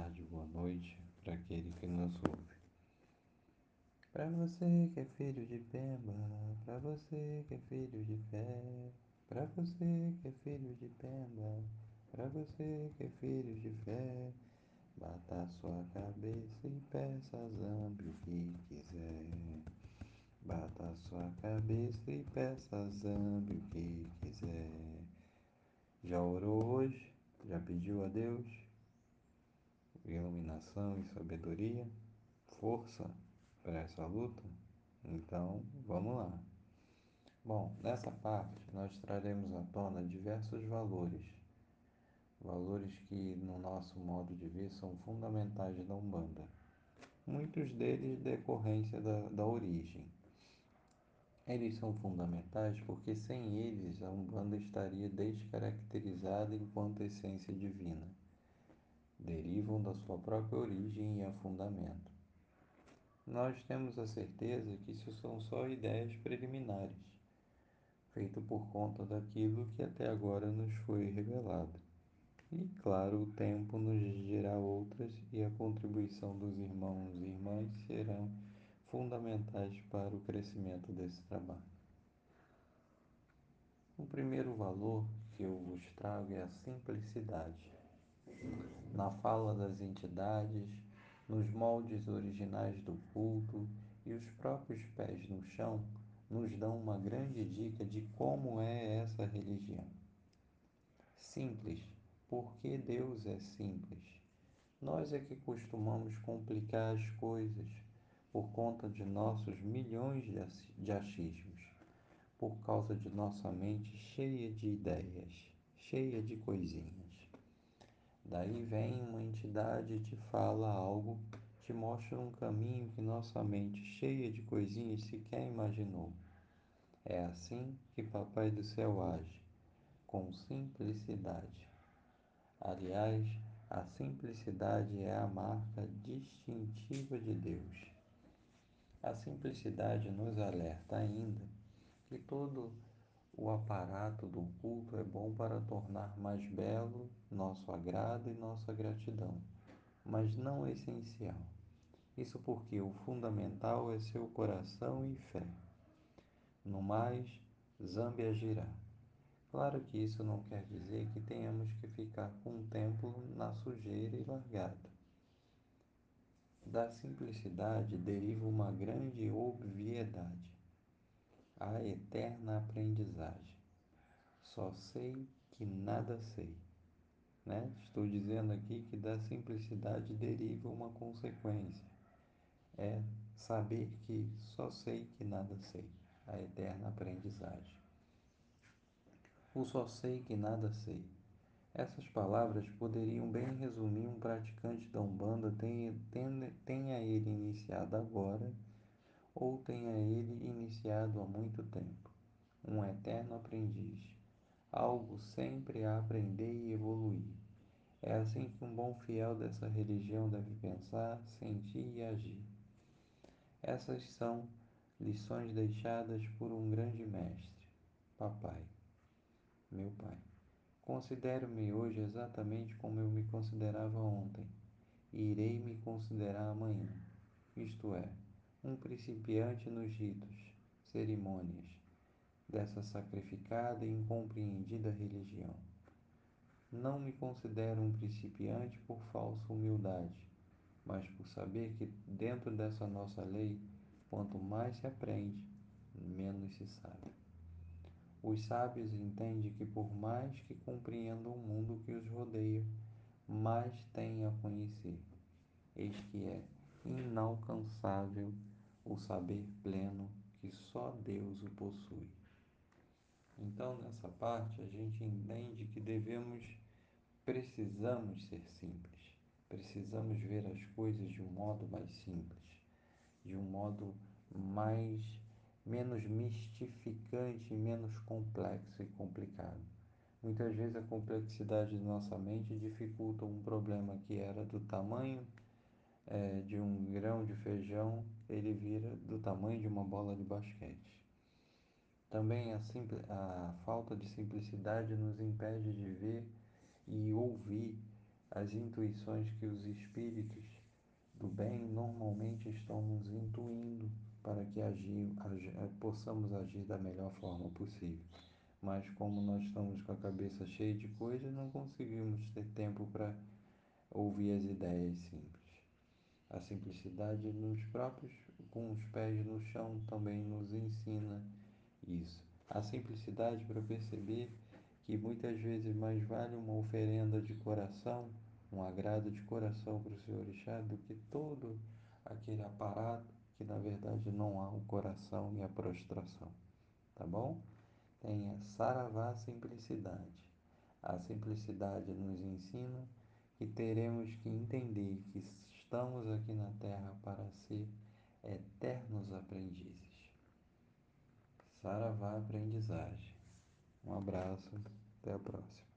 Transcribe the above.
tarde, boa noite para aquele que nos ouve. Para você que é filho de Pemba, para você que é filho de fé, para você que é filho de Pemba, para você que é filho de fé, bata sua cabeça e peça a Zambi o que quiser. Bata sua cabeça e peça a Zambi o que quiser. Já orou hoje? Já pediu a Deus? Iluminação e sabedoria, força para essa luta? Então, vamos lá. Bom, nessa parte nós traremos à tona diversos valores, valores que, no nosso modo de ver, são fundamentais da Umbanda. Muitos deles decorrência da, da origem. Eles são fundamentais porque sem eles a Umbanda estaria descaracterizada enquanto essência divina derivam da sua própria origem e afundamento. Nós temos a certeza que isso são só ideias preliminares, feitas por conta daquilo que até agora nos foi revelado. E claro, o tempo nos dirá outras e a contribuição dos irmãos e irmãs serão fundamentais para o crescimento desse trabalho. O primeiro valor que eu vos trago é a simplicidade na fala das entidades, nos moldes originais do culto e os próprios pés no chão nos dão uma grande dica de como é essa religião. Simples, porque Deus é simples. Nós é que costumamos complicar as coisas por conta de nossos milhões de achismos, por causa de nossa mente cheia de ideias, cheia de coisinhas. Daí vem uma entidade e te fala algo, te mostra um caminho que nossa mente, cheia de coisinhas, sequer imaginou. É assim que Papai do Céu age, com simplicidade. Aliás, a simplicidade é a marca distintiva de Deus. A simplicidade nos alerta ainda que todo o aparato do culto é bom para tornar mais belo nosso agrado e nossa gratidão, mas não essencial. Isso porque o fundamental é seu coração e fé. No mais, Zambi agirá. Claro que isso não quer dizer que tenhamos que ficar com o templo na sujeira e largado. Da simplicidade deriva uma grande obviedade a eterna aprendizagem. Só sei que nada sei. Né? Estou dizendo aqui que da simplicidade deriva uma consequência. É saber que só sei que nada sei. A eterna aprendizagem. O só sei que nada sei. Essas palavras poderiam bem resumir um praticante da Umbanda, tenha, tenha, ele iniciado agora ou tenha ele iniciado há muito tempo, um eterno aprendiz, algo sempre a aprender e evoluir. É assim que um bom fiel dessa religião deve pensar, sentir e agir. Essas são lições deixadas por um grande mestre, Papai, meu Pai. Considero-me hoje exatamente como eu me considerava ontem, e irei me considerar amanhã, isto é, um principiante nos ritos, cerimônias dessa sacrificada e incompreendida religião. Não me considero um principiante por falsa humildade, mas por saber que dentro dessa nossa lei, quanto mais se aprende, menos se sabe. Os sábios entendem que por mais que compreendam o mundo que os rodeia, mais têm a conhecer. Eis que é inalcançável o saber pleno que só Deus o possui. Então, nessa parte, a gente entende que devemos, precisamos ser simples, precisamos ver as coisas de um modo mais simples, de um modo mais menos mistificante, menos complexo e complicado. Muitas vezes a complexidade de nossa mente dificulta um problema que era do tamanho é, de um grão de feijão, ele vira do tamanho de uma bola de basquete. Também a, a falta de simplicidade nos impede de ver e ouvir as intuições que os espíritos do bem normalmente estão nos intuindo para que agir, agir, possamos agir da melhor forma possível. Mas como nós estamos com a cabeça cheia de coisas, não conseguimos ter tempo para ouvir as ideias simples. A simplicidade nos próprios, com os pés no chão, também nos ensina isso. A simplicidade para perceber que muitas vezes mais vale uma oferenda de coração, um agrado de coração para o Senhor Orixá, do que todo aquele aparato que na verdade não há o coração e a prostração. Tá bom? Tenha saravá simplicidade. A simplicidade nos ensina que teremos que entender que estamos aqui na Terra para ser eternos aprendizes. Saravá aprendizagem. Um abraço, até a próxima.